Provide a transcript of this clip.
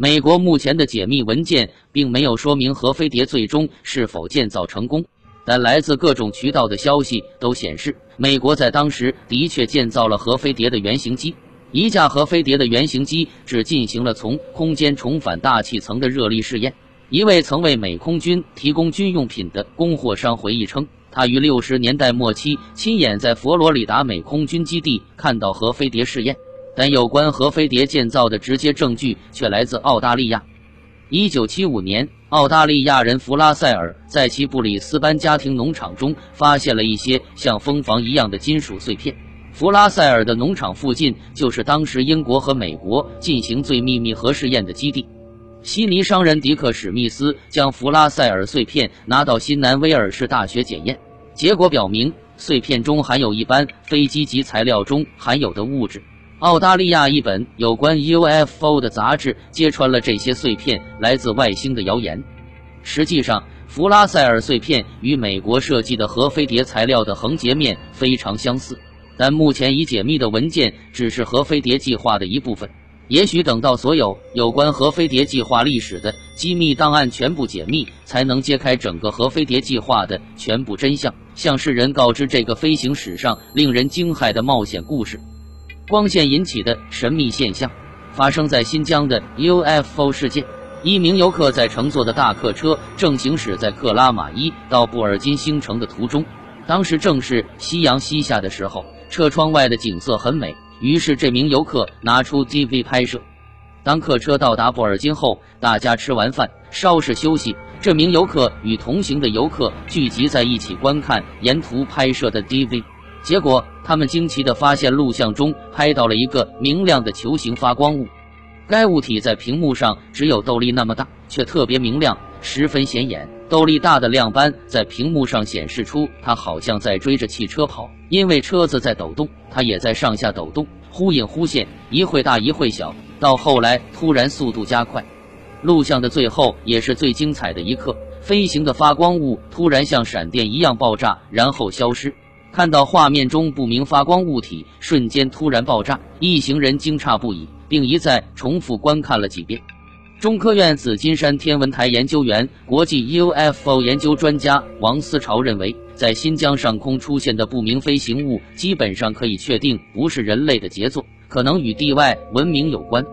美国目前的解密文件并没有说明核飞碟最终是否建造成功，但来自各种渠道的消息都显示，美国在当时的确建造了核飞碟的原型机。一架核飞碟的原型机只进行了从空间重返大气层的热力试验。一位曾为美空军提供军用品的供货商回忆称，他于六十年代末期亲眼在佛罗里达美空军基地看到核飞碟试验。但有关核飞碟建造的直接证据却来自澳大利亚。一九七五年，澳大利亚人弗拉塞尔在其布里斯班家庭农场中发现了一些像蜂房一样的金属碎片。弗拉塞尔的农场附近就是当时英国和美国进行最秘密核试验的基地。悉尼商人迪克史密斯将弗拉塞尔碎片拿到新南威尔士大学检验，结果表明碎片中含有一般飞机级材料中含有的物质。澳大利亚一本有关 UFO 的杂志揭穿了这些碎片来自外星的谣言。实际上，弗拉塞尔碎片与美国设计的核飞碟材料的横截面非常相似，但目前已解密的文件只是核飞碟计划的一部分。也许等到所有有关核飞碟计划历史的机密档案全部解密，才能揭开整个核飞碟计划的全部真相，向世人告知这个飞行史上令人惊骇的冒险故事。光线引起的神秘现象，发生在新疆的 UFO 事件。一名游客在乘坐的大客车正行驶在克拉玛依到布尔津星城的途中，当时正是夕阳西下的时候，车窗外的景色很美。于是这名游客拿出 DV 拍摄。当客车到达布尔津后，大家吃完饭稍事休息，这名游客与同行的游客聚集在一起观看沿途拍摄的 DV。结果，他们惊奇地发现，录像中拍到了一个明亮的球形发光物。该物体在屏幕上只有豆粒那么大，却特别明亮，十分显眼。豆粒大的亮斑在屏幕上显示出，它好像在追着汽车跑。因为车子在抖动，它也在上下抖动，忽隐忽现，一会大一会小。到后来，突然速度加快。录像的最后也是最精彩的一刻，飞行的发光物突然像闪电一样爆炸，然后消失。看到画面中不明发光物体瞬间突然爆炸，一行人惊诧不已，并一再重复观看了几遍。中科院紫金山天文台研究员、国际 UFO 研究专家王思潮认为，在新疆上空出现的不明飞行物，基本上可以确定不是人类的杰作，可能与地外文明有关。